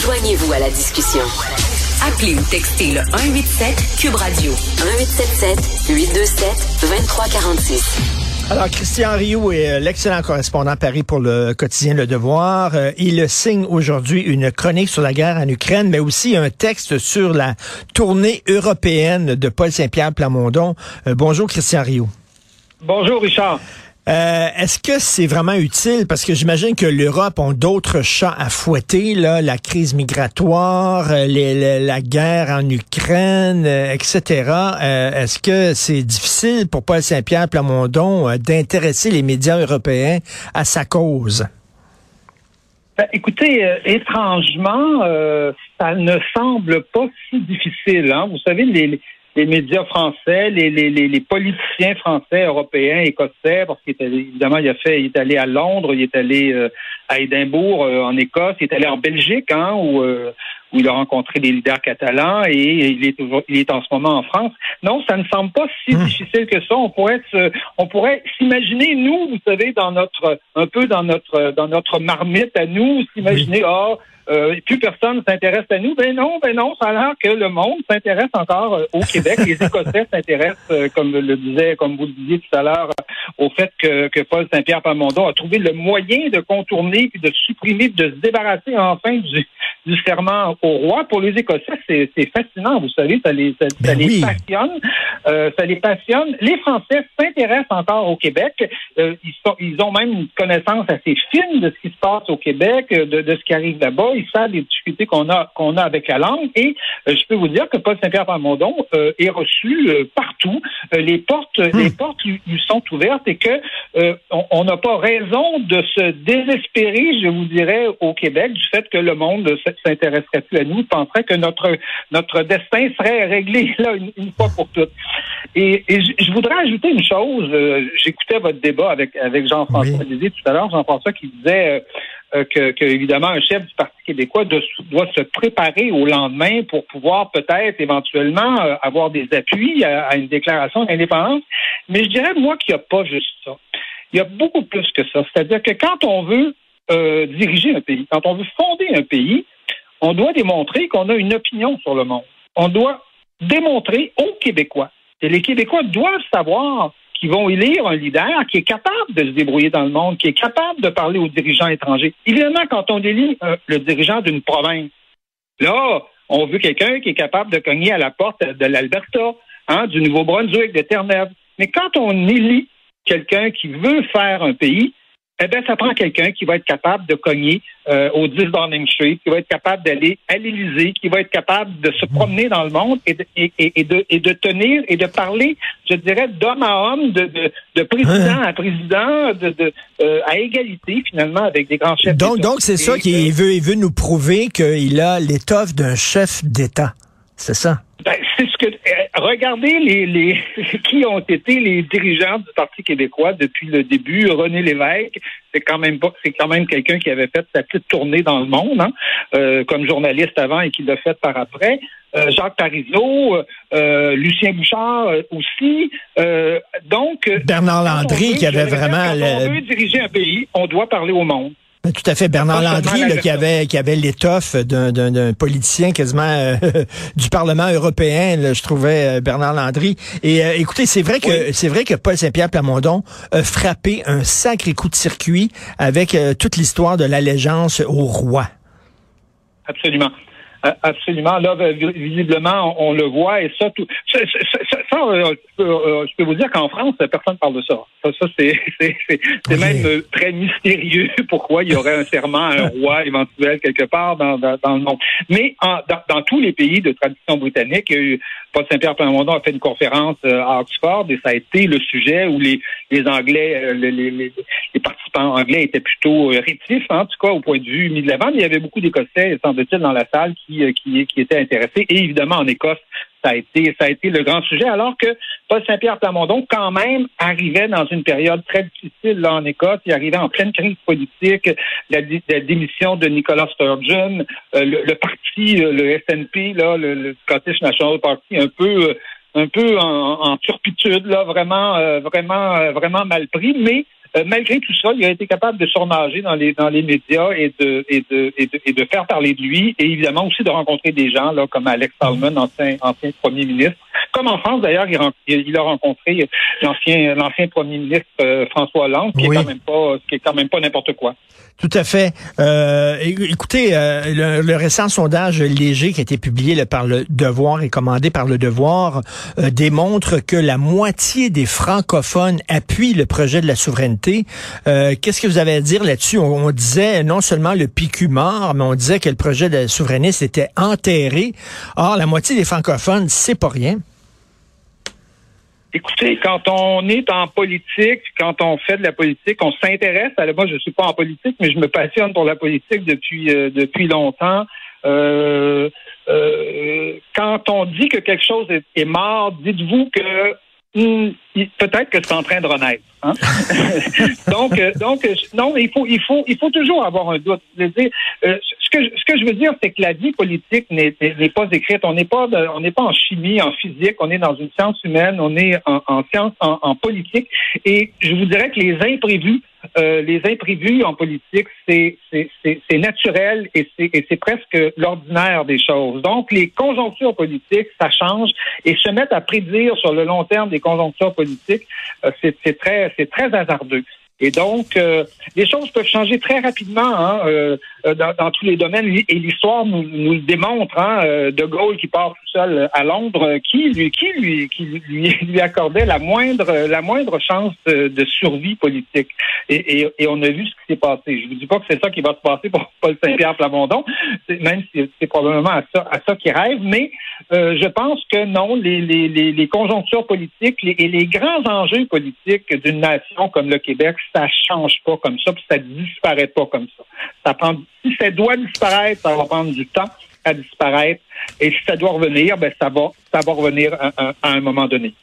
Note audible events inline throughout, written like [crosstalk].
Joignez-vous à la discussion. Appelez ou textez le 187 Cube Radio 1877 827 2346. Alors, Christian Rioux est euh, l'excellent correspondant à Paris pour le quotidien Le Devoir. Euh, il signe aujourd'hui une chronique sur la guerre en Ukraine, mais aussi un texte sur la tournée européenne de Paul Saint-Pierre Plamondon. Euh, bonjour, Christian Rioux. Bonjour, Richard. Euh, Est-ce que c'est vraiment utile? Parce que j'imagine que l'Europe a d'autres chats à fouetter, la crise migratoire, euh, la guerre en Ukraine, euh, etc. Est-ce que c'est difficile pour Paul Saint-Pierre Plamondon d'intéresser les médias européens à sa cause? Ben, écoutez, étrangement, ça ne semble pas si difficile. Hein? Vous savez, les, les médias français, les, les, les, politiciens français, européens, écossais, parce qu'il est évidemment, il a fait, il est allé à Londres, il est allé euh, à Édimbourg, euh, en Écosse, il est allé en Belgique, hein, où, euh, où il a rencontré des leaders catalans et il est toujours, il est en ce moment en France. Non, ça ne semble pas si mmh. difficile que ça. On pourrait on pourrait s'imaginer nous, vous savez, dans notre, un peu dans notre, dans notre marmite à nous, s'imaginer, ah, euh, plus personne s'intéresse à nous. Ben non, ben non, ça a l'air que le monde s'intéresse encore euh, au Québec. Les Écossais [laughs] s'intéressent, euh, comme le disait, comme vous le disiez tout à l'heure, au fait que, que Paul Saint-Pierre Pamondon a trouvé le moyen de contourner puis de supprimer, de se débarrasser enfin du, du serment au roi. Pour les Écossais, c'est fascinant, vous savez, ça les, ça, ben les passionne. Euh, ça les passionne. Les Français s'intéressent encore au Québec. Euh, ils, sont, ils ont même une connaissance assez fine de ce qui se passe au Québec, de, de ce qui arrive là-bas. Savent les difficultés qu'on a qu'on a avec la langue. Et euh, je peux vous dire que Paul Saint-Pierre Plamondon euh, est reçu euh, partout. les portes, hmm. les portes lui, sont ouvertes et que on n'a pas raison de se désespérer, je vous dirais, au Québec du fait que le monde s'intéresserait plus à nous, penserait que notre notre destin serait réglé [laughs] là une, fois pour toutes. Et, je, voudrais ajouter une chose. J'écoutais votre débat avec avec Jean-François oui. tout à l'heure, Jean-François qui disait euh, que, évidemment un chef du Parti québécois doit se préparer au lendemain pour pouvoir peut-être éventuellement euh, avoir des appuis à, une déclaration d'indépendance. Mais je dirais moi qu'il n'y a pas juste ça. Il y a beaucoup plus que ça. C'est-à-dire que quand on veut euh, diriger un pays, quand on veut fonder un pays, on doit démontrer qu'on a une opinion sur le monde. On doit démontrer aux Québécois. Et les Québécois doivent savoir qui vont élire un leader qui est capable de se débrouiller dans le monde, qui est capable de parler aux dirigeants étrangers. Évidemment, quand on élit euh, le dirigeant d'une province, là, on veut quelqu'un qui est capable de cogner à la porte de l'Alberta, hein, du Nouveau-Brunswick, de Terre-Neuve. Mais quand on élit quelqu'un qui veut faire un pays, eh bien, ça prend quelqu'un qui va être capable de cogner euh, au 10 Downing Street, qui va être capable d'aller à l'Élysée, qui va être capable de se promener dans le monde et de, et, et de, et de tenir et de parler, je dirais, d'homme à homme, de, de, de président à président, de, de euh, à égalité finalement avec des grands chefs. Donc, donc c'est ça qu'il veut, il veut nous prouver qu'il a l'étoffe d'un chef d'État. C'est ça? Ben, c'est ce que regardez les, les [laughs] qui ont été les dirigeants du Parti québécois depuis le début. René Lévesque, c'est quand même pas, c'est quand même quelqu'un qui avait fait sa petite tournée dans le monde, hein, euh, comme journaliste avant et qui l'a fait par après. Euh, Jacques Parizeau, Lucien Bouchard aussi. donc Bernard Landry qui avait vraiment. Quand on veut diriger un pays, on doit parler au monde. Ben, tout à fait. Bernard Landry, qui avait qui avait l'étoffe d'un politicien quasiment euh, [laughs] du Parlement européen, je trouvais euh, Bernard Landry. Et euh, écoutez, c'est vrai que c'est vrai que Paul Saint-Pierre Plamondon a frappé un sacré coup de circuit avec toute l'histoire de l'allégeance au roi. Absolument. Absolument. Là, visiblement, on, le voit et ça, tout, ça, euh, euh, je, peux, vous dire qu'en France, personne ne parle de ça. Ça, ça c'est [laughs] même euh, très mystérieux [laughs] pourquoi il y aurait un serment à un [laughs] roi éventuel quelque part dans, dans, le monde. Mais en, dans, dans, tous les pays de tradition britannique, il y a eu Paul Saint-Pierre Plamondon a fait une conférence à Oxford et ça a été le sujet où les, les Anglais, les, les, les, participants anglais étaient plutôt rétifs, hein, en tout cas au point de vue mis de l'avant, mais il y avait beaucoup d'Écossais, semble-t-il, dans la salle qui, qui, qui étaient intéressés. Et évidemment, en Écosse, ça a été, ça a été le grand sujet, alors que Paul Saint-Pierre Plamondon, quand même, arrivait dans une période très difficile là, en Écosse. Il arrivait en pleine crise politique, la, démission de Nicolas Sturgeon, euh, le, parti, euh, le SNP, là, le, Scottish National Party, un peu, euh, un peu en, turpitude, là, vraiment, vraiment, vraiment mal pris, mais malgré tout ça, il a été capable de surnager dans les dans les médias et de et de, et de, faire parler de lui et évidemment aussi de rencontrer des gens là comme Alex Salmon, ancien ancien premier ministre, comme en France, d'ailleurs, il, a rencontré l'ancien, l'ancien premier ministre euh, François Hollande, qui est quand même pas, qui est quand même pas n'importe quoi. Tout à fait. Euh, écoutez, euh, le, récent sondage léger qui a été publié par le Devoir et commandé par le Devoir démontre que la moitié des francophones appuient le projet de la souveraineté. Qu'est-ce que vous avez à dire là-dessus? On, disait non seulement le PQ mort, mais on disait que le projet de la souveraineté était enterré. Or, la moitié des francophones, c'est pas rien. Écoutez, quand on est en politique, quand on fait de la politique, on s'intéresse. Moi, je suis pas en politique, mais je me passionne pour la politique depuis euh, depuis longtemps. Euh, euh, quand on dit que quelque chose est mort, dites-vous que Hmm, peut-être que c'est en train de renaître. Hein? [laughs] donc, euh, donc, euh, non, il faut, il faut, il faut toujours avoir un doute. Je dire, euh, ce que, ce que je veux dire, c'est que la vie politique n'est pas écrite. On n'est pas, on n'est pas en chimie, en physique. On est dans une science humaine. On est en, en science, en, en politique. Et je vous dirais que les imprévus euh, les imprévus en politique, c'est naturel et c'est presque l'ordinaire des choses. Donc, les conjonctures politiques, ça change et se mettre à prédire sur le long terme des conjonctures politiques, euh, c'est très, c'est très hasardeux. Et donc, euh, les choses peuvent changer très rapidement hein, euh, dans, dans, tous les domaines. Et l'histoire nous, le démontre. Hein, de Gaulle qui part tout seul à Londres, qui lui, qui lui, qui lui, [laughs] lui accordait la moindre, la moindre chance de, survie politique. Et, et, et, on a vu ce qui s'est passé. Je vous dis pas que c'est ça qui va se passer pour Paul Saint-Pierre Plamondon, même si c'est probablement à ça, à ça qu'il rêve. Mais euh, je pense que non, les, les, les, les conjonctures politiques et les grands enjeux politiques d'une nation comme le Québec ça change pas comme ça, puis ça disparaît pas comme ça. Ça prend, si ça doit disparaître, ça va prendre du temps à disparaître. Et si ça doit revenir, ben ça va, ça va revenir à, un moment donné.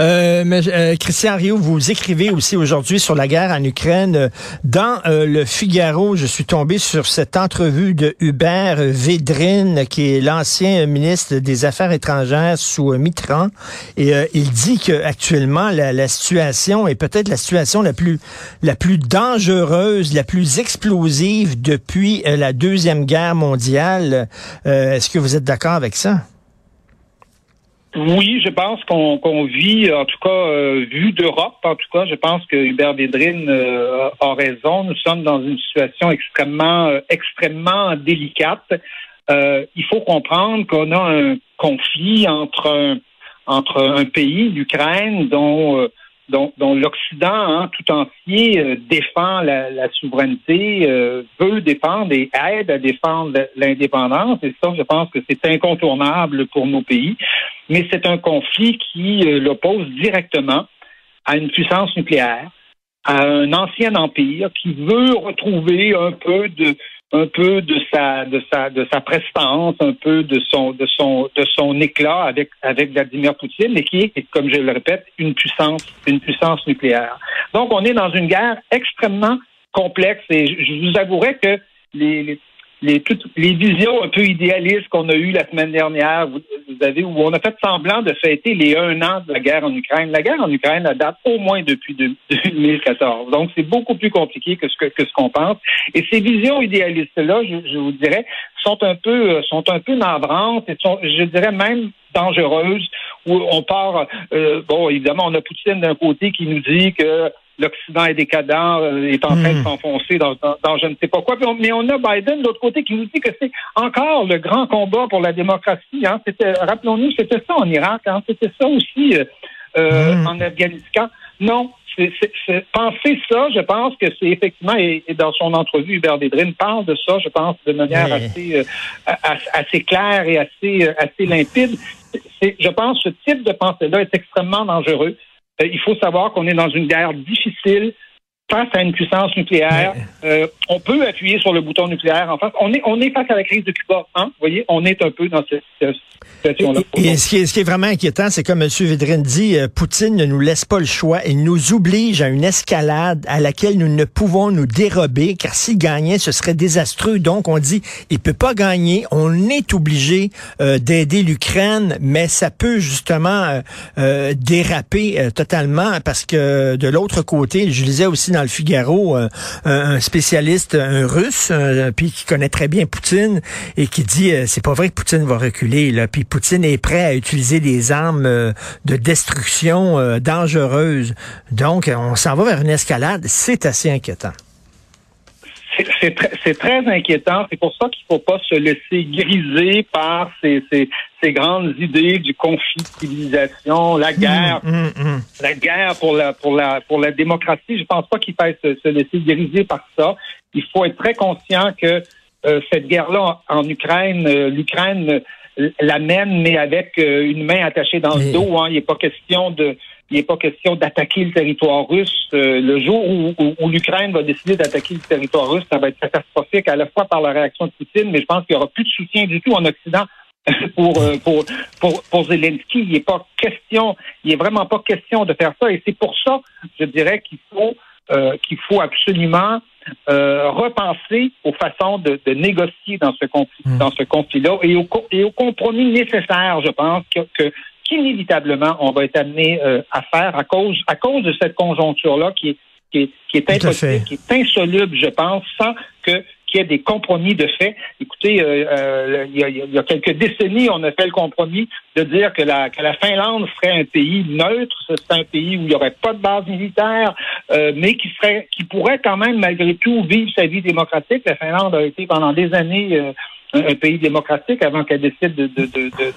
Euh, mais, euh, Christian Rio, vous écrivez aussi aujourd'hui sur la guerre en Ukraine. Dans euh, le Figaro, je suis tombé sur cette entrevue de Hubert Védrine, qui est l'ancien ministre des Affaires étrangères sous Mitran. Et il dit que actuellement la, la situation est peut-être la situation la plus la plus dangereuse, la plus explosive depuis la deuxième guerre mondiale. Est-ce que vous êtes d'accord avec ça? Oui, je pense qu'on vit, en tout cas, euh, vu d'Europe, en tout cas, je pense que Hubert Védrine euh, a raison. Nous sommes dans une situation extrêmement, euh, extrêmement délicate. il faut comprendre qu'on a un conflit entre entre un pays, l'Ukraine, dont dont, l'Occident hein, tout entier euh, défend la, souveraineté, euh, veut défendre et aide à défendre l'indépendance. Et ça, je pense que c'est incontournable pour nos pays. Mais c'est un conflit qui euh, l'oppose directement à une puissance nucléaire, à un ancien empire qui veut retrouver un peu de un peu de sa de sa de sa prestance, un peu de son de son de son éclat avec avec Vladimir Poutine, mais qui est, comme je le répète, une puissance une puissance nucléaire. Donc on est dans une guerre extrêmement complexe et je vous avouerai que les, les, toutes les visions un peu idéalistes qu'on a eues la semaine dernière, vous, avez, où on a fait semblant de fêter les un an de la guerre en Ukraine. La guerre en Ukraine, elle date au moins depuis 2014. [laughs] Donc, c'est beaucoup plus compliqué que ce que, ce qu'on pense. Et ces visions idéalistes-là, je, je, vous dirais, sont un peu, sont un peu navrantes et sont, je dirais même dangereuses, où on part, euh, bon, évidemment, on a Poutine d'un côté qui nous dit que l'Occident est décadent, euh, est en train de hmm. s'enfoncer dans, je ne sais pas quoi. Mais on, a Biden de l'autre côté qui nous dit que c'est encore le grand combat pour la démocratie. Hein. C'était, rappelons-nous, c'était ça en Irak, hein. c'était ça aussi euh, euh hmm. en Afghanistan. Non, c'est, penser ça, je pense que c'est effectivement, et, dans son entrevue, Hubert Védrine parle de ça, je pense, de manière assez, euh, assez claire et assez, assez limpide je pense que ce type de pensée-là est extrêmement dangereux. Euh, il faut savoir qu'on est dans une guerre difficile face à une puissance nucléaire. Euh, on peut appuyer sur le bouton nucléaire. En fait, on est, on est face à la crise de Cuba. Hein? Vous voyez, on est un peu dans cette situation-là. Et, ce, qui est, ce qui est vraiment inquiétant, c'est comme M. Védrine dit, euh, Poutine ne nous laisse pas le choix. Il nous oblige à une escalade à laquelle nous ne pouvons nous dérober, car s'il gagnait, ce serait désastreux. Donc, on dit, il peut pas gagner. On est obligé euh, d'aider l'Ukraine, mais ça peut justement déraper totalement parce que de l'autre côté, je lisais aussi dans le Figaro euh, un spécialiste, un russe, euh, puis qui connaît très bien Poutine et qui dit euh, c'est pas vrai que Poutine va reculer. Là. Puis Poutine est prêt à utiliser des armes de destruction dangereuses. Donc, on s'en va vers une escalade. C'est assez inquiétant c'est très, inquiétant. C'est pour ça qu'il ne faut pas se laisser griser par ces, ces, grandes idées du conflit de civilisation, la mmh, guerre, mmh, mmh. la guerre pour la pour la pour la démocratie. Je pense pas qu'il faille se, se, laisser griser par ça. Il faut être très conscient que euh, cette guerre-là en Ukraine, euh, l'Ukraine la mène, mais avec euh, une main attachée dans le dos. Hein. Il n'est pas question de il n'est pas question d'attaquer le territoire russe. Euh, le jour où, où, l'Ukraine va décider d'attaquer le territoire russe, ça va être catastrophique à la fois par la réaction de Poutine, mais je pense qu'il n'y aura plus de soutien du tout en Occident [laughs] pour, euh, pour, pour, pour Zelensky. Il n'est pas question, il n'est vraiment pas question de faire ça. Et c'est pour ça, je dirais qu'il faut euh, qu'il faut absolument euh, repenser aux façons de, de, négocier dans ce conflit, mmh. dans ce conflit-là et au, et au compromis nécessaire, je pense, que, que qu'inévitablement on va être amené euh, à faire à cause à cause de cette conjoncture-là qui est qui est, qui est impossible, qui est insoluble, je pense, sans que qu'il y ait des compromis de fait. Écoutez, euh, euh, il, y a, il, y a, quelques décennies, on a fait le compromis de dire que la, que la Finlande serait un pays neutre, ce serait un pays où il n'y aurait pas de base militaire, mais qui serait, qui pourrait quand même malgré tout vivre sa vie démocratique. La Finlande a été pendant des années un, pays démocratique avant qu'elle décide de, d'intégrer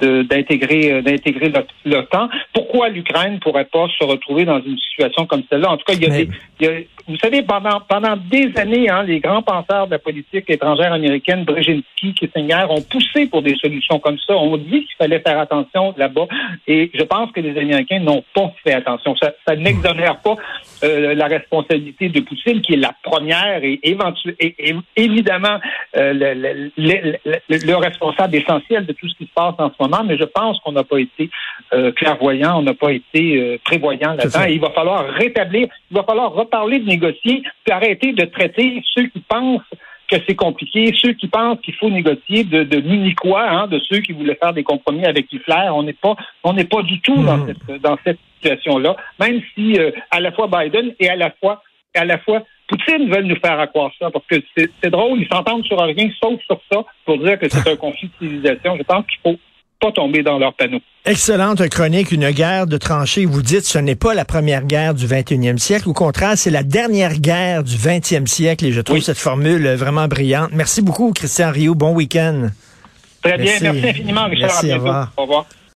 de, de, d'intégrer l'OTAN. Pourquoi l'Ukraine pourrait pas se retrouver dans une situation comme celle-là? En tout cas, il y a, des, il y a vous savez, pendant, pendant des années, hein, les grands penseurs de la politique étrangère américaine, Brzezinski, Kissinger, ont poussé pour des solutions comme ça. On dit qu'il fallait faire attention là-bas. Et je pense que les Américains n'ont pas fait attention. Ça, ça n'exonère pas euh, la responsabilité de Poutine, qui est la première et, et, évidemment euh, le, le, responsable essentiel de tout ce qui se passe en ce moment. Mais je pense qu'on n'a pas été euh, clairvoyant, on n'a pas été euh, prévoyant là-dedans. il va falloir rétablir, il va falloir reparler de négocier, puis arrêter de traiter ceux qui pensent que c'est compliqué, ceux qui pensent qu'il faut négocier de, de hein, de ceux qui voulaient faire des compromis avec Hitler. On n'est pas, on n'est pas du tout dans mm. cette, dans cette situation-là, même si euh, à la fois Biden et à la fois, à la fois Poutine veulent nous faire accroire ça, parce que c'est drôle, ils s'entendent sur rien, sauf sur ça, pour dire que c'est [laughs] un conflit de civilisation. Je pense qu'il faut pas tomber dans leur panneau. Excellente chronique, une guerre de tranchées. Vous dites ce n'est pas la première guerre du 21e siècle. Au contraire, c'est la dernière guerre du 20e siècle et je trouve cette formule vraiment brillante. Merci beaucoup, Christian Rio. Bon week-end. Très bien. Merci infiniment, Richard. Merci, au revoir. Au revoir.